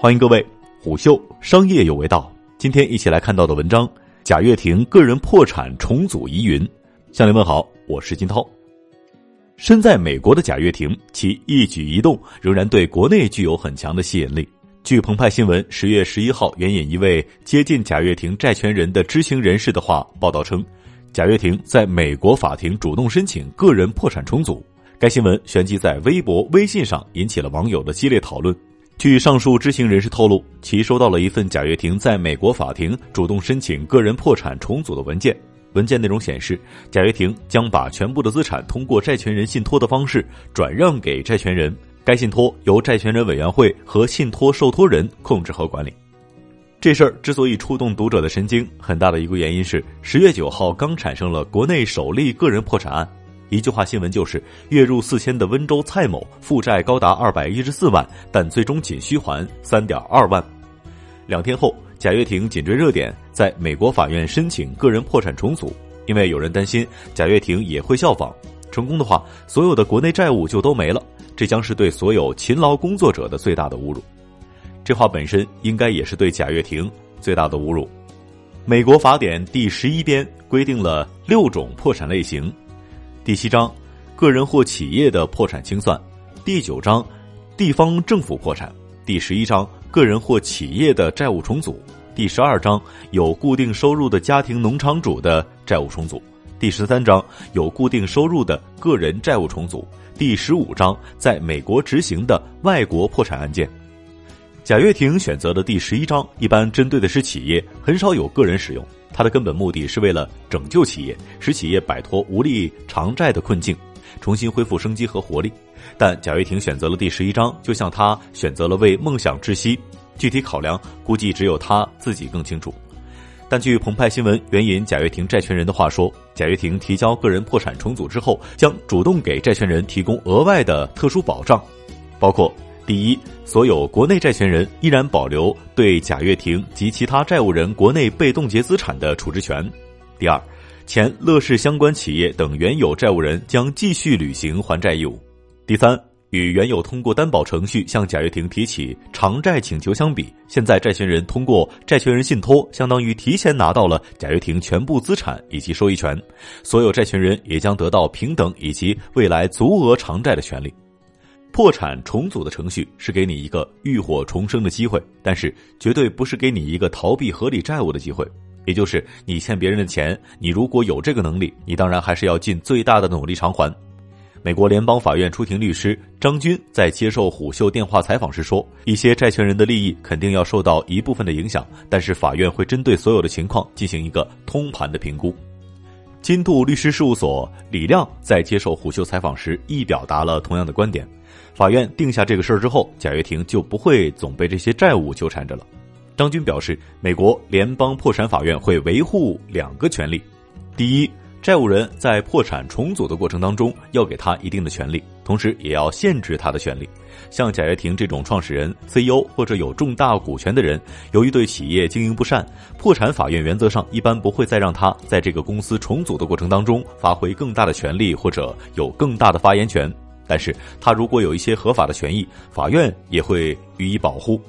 欢迎各位，虎嗅商业有味道。今天一起来看到的文章：贾跃亭个人破产重组疑云。向您问好，我是金涛。身在美国的贾跃亭，其一举一动仍然对国内具有很强的吸引力。据澎湃新闻十月十一号援引一位接近贾跃亭债权人的知情人士的话报道称，贾跃亭在美国法庭主动申请个人破产重组。该新闻旋即在微博、微信上引起了网友的激烈讨论。据上述知情人士透露，其收到了一份贾跃亭在美国法庭主动申请个人破产重组的文件。文件内容显示，贾跃亭将把全部的资产通过债权人信托的方式转让给债权人，该信托由债权人委员会和信托受托人控制和管理。这事儿之所以触动读者的神经，很大的一个原因是十月九号刚产生了国内首例个人破产案。一句话新闻就是，月入四千的温州蔡某负债高达二百一十四万，但最终仅需还三点二万。两天后，贾跃亭紧追热点，在美国法院申请个人破产重组，因为有人担心贾跃亭也会效仿，成功的话，所有的国内债务就都没了，这将是对所有勤劳工作者的最大的侮辱。这话本身应该也是对贾跃亭最大的侮辱。美国法典第十一编规定了六种破产类型。第七章，个人或企业的破产清算；第九章，地方政府破产；第十一章，个人或企业的债务重组；第十二章，有固定收入的家庭农场主的债务重组；第十三章，有固定收入的个人债务重组；第十五章，在美国执行的外国破产案件。贾跃亭选择的第十一章一般针对的是企业，很少有个人使用。它的根本目的是为了拯救企业，使企业摆脱无力偿债的困境，重新恢复生机和活力。但贾跃亭选择了第十一章，就像他选择了为梦想窒息。具体考量，估计只有他自己更清楚。但据澎湃新闻援引贾跃亭债权人的话说，贾跃亭提交个人破产重组之后，将主动给债权人提供额外的特殊保障，包括。第一，所有国内债权人依然保留对贾跃亭及其他债务人国内被冻结资产的处置权。第二，前乐视相关企业等原有债务人将继续履行还债义务。第三，与原有通过担保程序向贾跃亭提起偿债请求相比，现在债权人通过债权人信托，相当于提前拿到了贾跃亭全部资产以及收益权，所有债权人也将得到平等以及未来足额偿债的权利。破产重组的程序是给你一个浴火重生的机会，但是绝对不是给你一个逃避合理债务的机会。也就是你欠别人的钱，你如果有这个能力，你当然还是要尽最大的努力偿还。美国联邦法院出庭律师张军在接受虎嗅电话采访时说：“一些债权人的利益肯定要受到一部分的影响，但是法院会针对所有的情况进行一个通盘的评估。”金度律师事务所李亮在接受虎嗅采访时亦表达了同样的观点。法院定下这个事儿之后，贾跃亭就不会总被这些债务纠缠着了。张军表示，美国联邦破产法院会维护两个权利：第一，债务人在破产重组的过程当中要给他一定的权利，同时也要限制他的权利。像贾跃亭这种创始人、CEO 或者有重大股权的人，由于对企业经营不善，破产法院原则上一般不会再让他在这个公司重组的过程当中发挥更大的权利或者有更大的发言权。但是他如果有一些合法的权益，法院也会予以保护。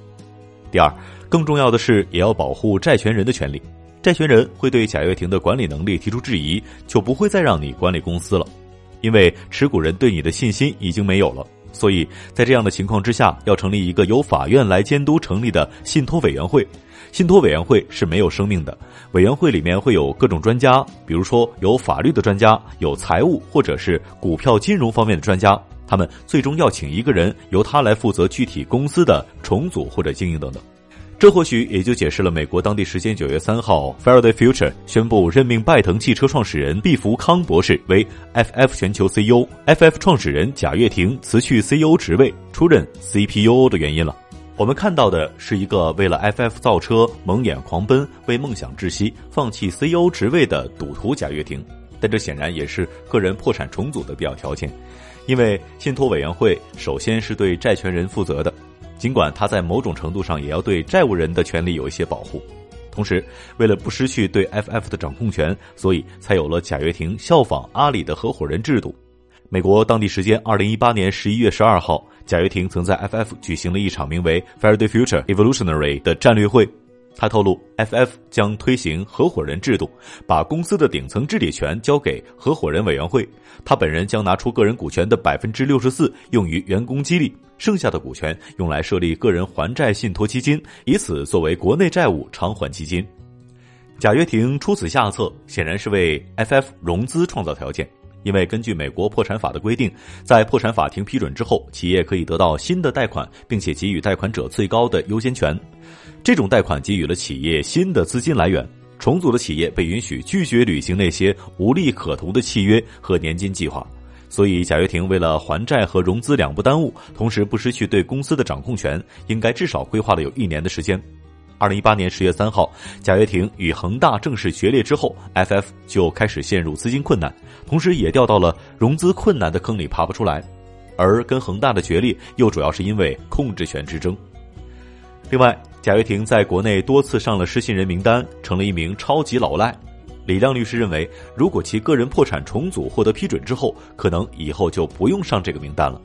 第二，更重要的是，也要保护债权人的权利。债权人会对贾跃亭的管理能力提出质疑，就不会再让你管理公司了，因为持股人对你的信心已经没有了。所以在这样的情况之下，要成立一个由法院来监督成立的信托委员会。信托委员会是没有生命的，委员会里面会有各种专家，比如说有法律的专家，有财务或者是股票金融方面的专家，他们最终要请一个人，由他来负责具体公司的重组或者经营等等。这或许也就解释了美国当地时间九月三号，Faraday Future 宣布任命拜腾汽车创始人毕福康博士为 FF 全球 CEO，FF 创始人贾跃亭辞去 CEO 职位，出任 CPUO 的原因了。我们看到的是一个为了 FF 造车蒙眼狂奔、为梦想窒息、放弃 CEO 职位的赌徒贾跃亭，但这显然也是个人破产重组的必要条件，因为信托委员会首先是对债权人负责的。尽管他在某种程度上也要对债务人的权利有一些保护，同时为了不失去对 FF 的掌控权，所以才有了贾跃亭效仿阿里的合伙人制度。美国当地时间二零一八年十一月十二号，贾跃亭曾在 FF 举行了一场名为 “Faraday Future Evolutionary” 的战略会。他透露，FF 将推行合伙人制度，把公司的顶层治理权交给合伙人委员会。他本人将拿出个人股权的百分之六十四用于员工激励，剩下的股权用来设立个人还债信托基金，以此作为国内债务偿还基金。贾跃亭出此下策，显然是为 FF 融资创造条件。因为根据美国破产法的规定，在破产法庭批准之后，企业可以得到新的贷款，并且给予贷款者最高的优先权。这种贷款给予了企业新的资金来源，重组的企业被允许拒绝履行那些无利可图的契约和年金计划。所以，贾跃亭为了还债和融资两不耽误，同时不失去对公司的掌控权，应该至少规划了有一年的时间。二零一八年十月三号，贾跃亭与恒大正式决裂之后，FF 就开始陷入资金困难，同时也掉到了融资困难的坑里爬不出来。而跟恒大的决裂，又主要是因为控制权之争。另外，贾跃亭在国内多次上了失信人名单，成了一名超级老赖。李亮律师认为，如果其个人破产重组获得批准之后，可能以后就不用上这个名单了。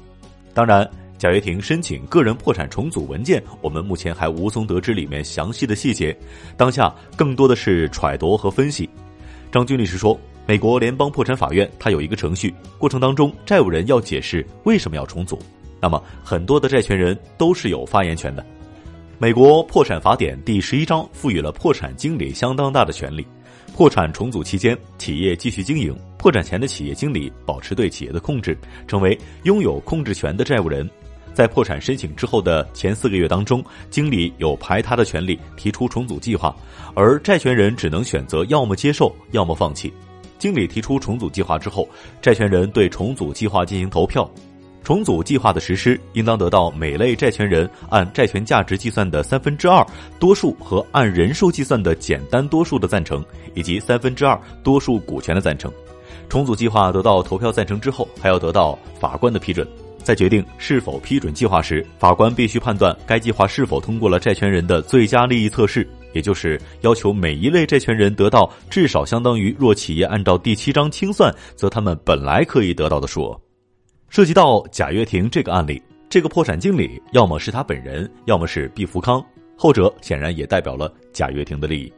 当然。贾跃亭申请个人破产重组文件，我们目前还无从得知里面详细的细节。当下更多的是揣度和分析。张军律师说，美国联邦破产法院它有一个程序，过程当中债务人要解释为什么要重组，那么很多的债权人都是有发言权的。美国破产法典第十一章赋予了破产经理相当大的权利。破产重组期间，企业继续经营，破产前的企业经理保持对企业的控制，成为拥有控制权的债务人。在破产申请之后的前四个月当中，经理有排他的权利，提出重组计划，而债权人只能选择要么接受，要么放弃。经理提出重组计划之后，债权人对重组计划进行投票。重组计划的实施应当得到每类债权人按债权价值计算的三分之二多数和按人数计算的简单多数的赞成，以及三分之二多数股权的赞成。重组计划得到投票赞成之后，还要得到法官的批准。在决定是否批准计划时，法官必须判断该计划是否通过了债权人的最佳利益测试，也就是要求每一类债权人得到至少相当于若企业按照第七章清算，则他们本来可以得到的数额。涉及到贾跃亭这个案例，这个破产经理要么是他本人，要么是毕福康，后者显然也代表了贾跃亭的利益。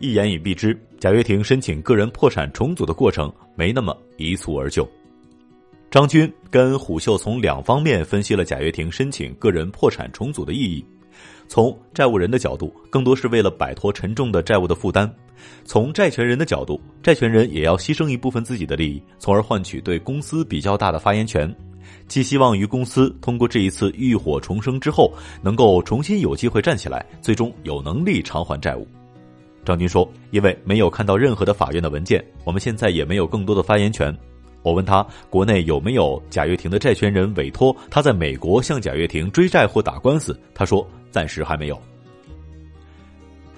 一言以蔽之，贾跃亭申请个人破产重组的过程没那么一蹴而就。张军跟虎秀从两方面分析了贾跃亭申请个人破产重组的意义。从债务人的角度，更多是为了摆脱沉重的债务的负担；从债权人的角度，债权人也要牺牲一部分自己的利益，从而换取对公司比较大的发言权。寄希望于公司通过这一次浴火重生之后，能够重新有机会站起来，最终有能力偿还债务。张军说：“因为没有看到任何的法院的文件，我们现在也没有更多的发言权。”我问他，国内有没有贾跃亭的债权人委托他在美国向贾跃亭追债或打官司？他说暂时还没有。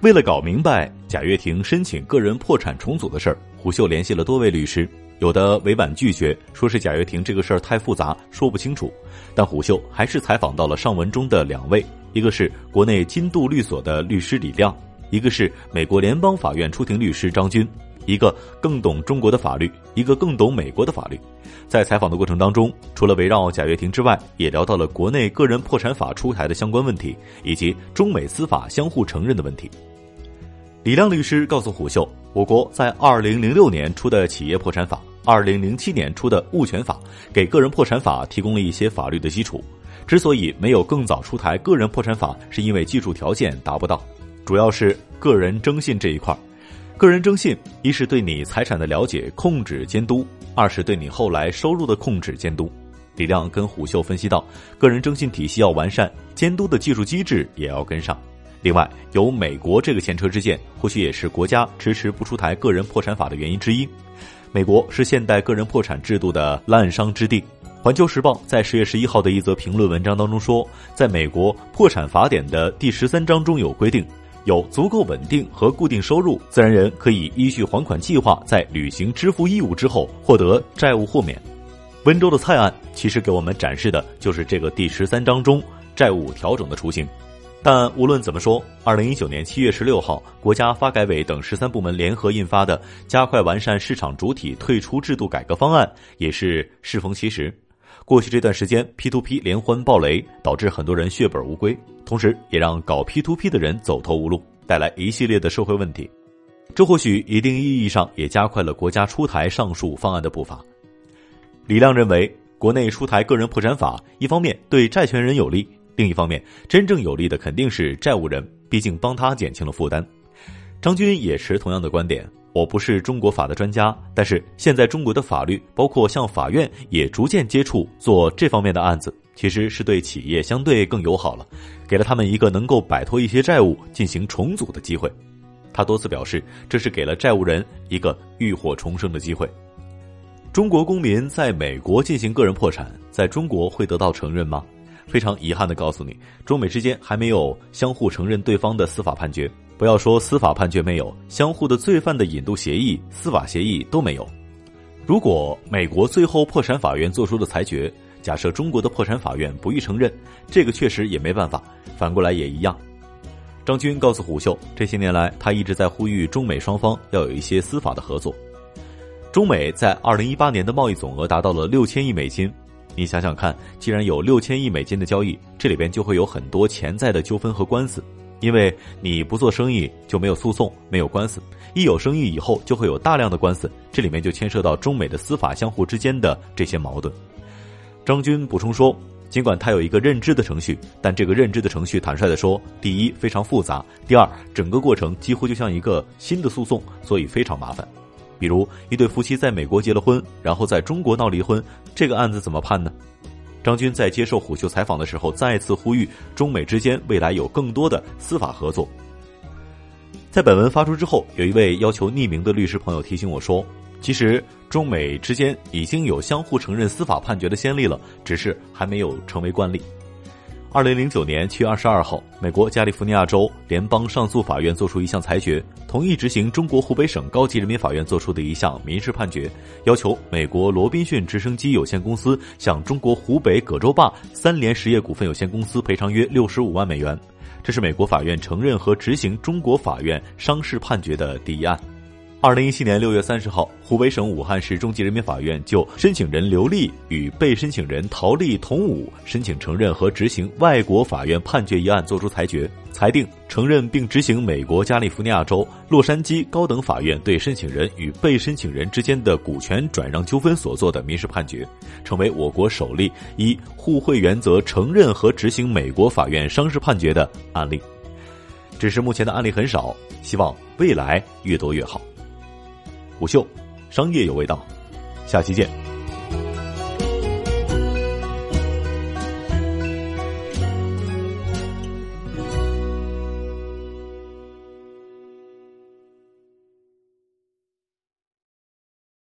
为了搞明白贾跃亭申请个人破产重组的事儿，虎嗅联系了多位律师，有的委婉拒绝，说是贾跃亭这个事儿太复杂，说不清楚。但虎嗅还是采访到了上文中的两位，一个是国内金度律所的律师李亮，一个是美国联邦法院出庭律师张军。一个更懂中国的法律，一个更懂美国的法律。在采访的过程当中，除了围绕贾跃亭之外，也聊到了国内个人破产法出台的相关问题，以及中美司法相互承认的问题。李亮律师告诉虎嗅，我国在二零零六年出的企业破产法，二零零七年出的物权法，给个人破产法提供了一些法律的基础。之所以没有更早出台个人破产法，是因为技术条件达不到，主要是个人征信这一块。个人征信，一是对你财产的了解、控制、监督；二是对你后来收入的控制、监督。李亮跟虎嗅分析到，个人征信体系要完善，监督的技术机制也要跟上。另外，有美国这个前车之鉴，或许也是国家迟迟不出台个人破产法的原因之一。美国是现代个人破产制度的滥觞之地。环球时报在十月十一号的一则评论文章当中说，在美国破产法典的第十三章中有规定。有足够稳定和固定收入，自然人可以依据还款计划，在履行支付义务之后获得债务豁免。温州的蔡案其实给我们展示的就是这个第十三章中债务调整的雏形。但无论怎么说，二零一九年七月十六号，国家发改委等十三部门联合印发的《加快完善市场主体退出制度改革方案》也是适逢其时。过去这段时间，P to P 连环暴雷，导致很多人血本无归，同时也让搞 P to P 的人走投无路，带来一系列的社会问题。这或许一定意义上也加快了国家出台上述方案的步伐。李亮认为，国内出台个人破产法，一方面对债权人有利。另一方面，真正有利的肯定是债务人，毕竟帮他减轻了负担。张军也持同样的观点。我不是中国法的专家，但是现在中国的法律，包括像法院，也逐渐接触做这方面的案子，其实是对企业相对更友好了，给了他们一个能够摆脱一些债务、进行重组的机会。他多次表示，这是给了债务人一个浴火重生的机会。中国公民在美国进行个人破产，在中国会得到承认吗？非常遗憾的告诉你，中美之间还没有相互承认对方的司法判决。不要说司法判决没有，相互的罪犯的引渡协议、司法协议都没有。如果美国最后破产法院做出的裁决，假设中国的破产法院不予承认，这个确实也没办法。反过来也一样。张军告诉虎嗅，这些年来他一直在呼吁中美双方要有一些司法的合作。中美在二零一八年的贸易总额达到了六千亿美金。你想想看，既然有六千亿美金的交易，这里边就会有很多潜在的纠纷和官司，因为你不做生意就没有诉讼，没有官司；一有生意以后就会有大量的官司，这里面就牵涉到中美的司法相互之间的这些矛盾。张军补充说，尽管他有一个认知的程序，但这个认知的程序，坦率的说，第一非常复杂，第二整个过程几乎就像一个新的诉讼，所以非常麻烦。比如一对夫妻在美国结了婚，然后在中国闹离婚，这个案子怎么判呢？张军在接受虎嗅采访的时候，再次呼吁中美之间未来有更多的司法合作。在本文发出之后，有一位要求匿名的律师朋友提醒我说，其实中美之间已经有相互承认司法判决的先例了，只是还没有成为惯例。二零零九年七月二十二号，美国加利福尼亚州联邦上诉法院作出一项裁决，同意执行中国湖北省高级人民法院作出的一项民事判决，要求美国罗宾逊直升机有限公司向中国湖北葛洲坝三联实业股份有限公司赔偿约六十五万美元。这是美国法院承认和执行中国法院商事判决的第一案。二零一七年六月三十号，湖北省武汉市中级人民法院就申请人刘丽与被申请人陶丽、童武申请承认和执行外国法院判决一案作出裁决，裁定承认并执行美国加利福尼亚州洛杉矶高等法院对申请人与被申请人之间的股权转让纠纷所做的民事判决，成为我国首例以互惠原则承认和执行美国法院商事判决的案例。只是目前的案例很少，希望未来越多越好。虎嗅，商业有味道，下期见。